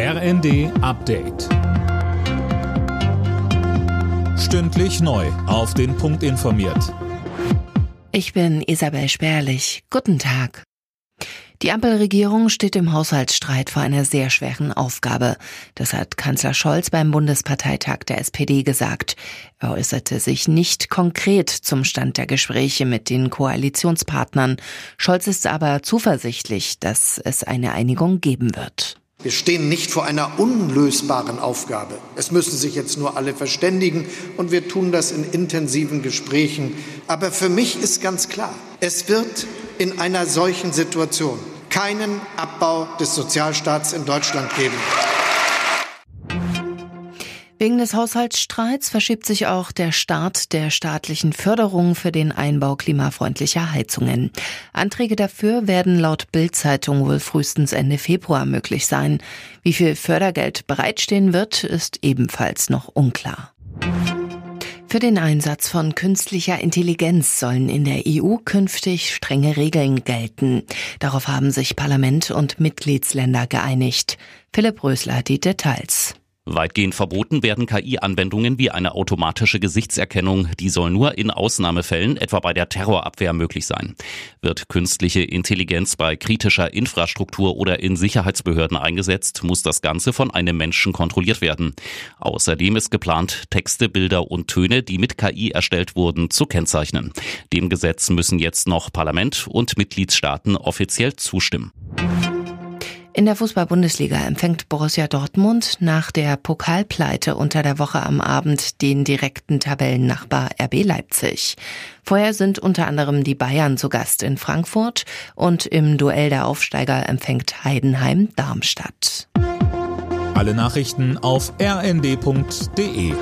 RND Update. Stündlich neu. Auf den Punkt informiert. Ich bin Isabel Spärlich. Guten Tag. Die Ampelregierung steht im Haushaltsstreit vor einer sehr schweren Aufgabe. Das hat Kanzler Scholz beim Bundesparteitag der SPD gesagt. Er äußerte sich nicht konkret zum Stand der Gespräche mit den Koalitionspartnern. Scholz ist aber zuversichtlich, dass es eine Einigung geben wird. Wir stehen nicht vor einer unlösbaren Aufgabe. Es müssen sich jetzt nur alle verständigen und wir tun das in intensiven Gesprächen. Aber für mich ist ganz klar, es wird in einer solchen Situation keinen Abbau des Sozialstaats in Deutschland geben. Wegen des Haushaltsstreits verschiebt sich auch der Start der staatlichen Förderung für den Einbau klimafreundlicher Heizungen. Anträge dafür werden laut Bild-Zeitung wohl frühestens Ende Februar möglich sein. Wie viel Fördergeld bereitstehen wird, ist ebenfalls noch unklar. Für den Einsatz von künstlicher Intelligenz sollen in der EU künftig strenge Regeln gelten. Darauf haben sich Parlament und Mitgliedsländer geeinigt. Philipp Rösler die Details. Weitgehend verboten werden KI-Anwendungen wie eine automatische Gesichtserkennung. Die soll nur in Ausnahmefällen, etwa bei der Terrorabwehr, möglich sein. Wird künstliche Intelligenz bei kritischer Infrastruktur oder in Sicherheitsbehörden eingesetzt, muss das Ganze von einem Menschen kontrolliert werden. Außerdem ist geplant, Texte, Bilder und Töne, die mit KI erstellt wurden, zu kennzeichnen. Dem Gesetz müssen jetzt noch Parlament und Mitgliedstaaten offiziell zustimmen. In der Fußball-Bundesliga empfängt Borussia Dortmund nach der Pokalpleite unter der Woche am Abend den direkten Tabellennachbar RB Leipzig. Vorher sind unter anderem die Bayern zu Gast in Frankfurt und im Duell der Aufsteiger empfängt Heidenheim Darmstadt. Alle Nachrichten auf rnd.de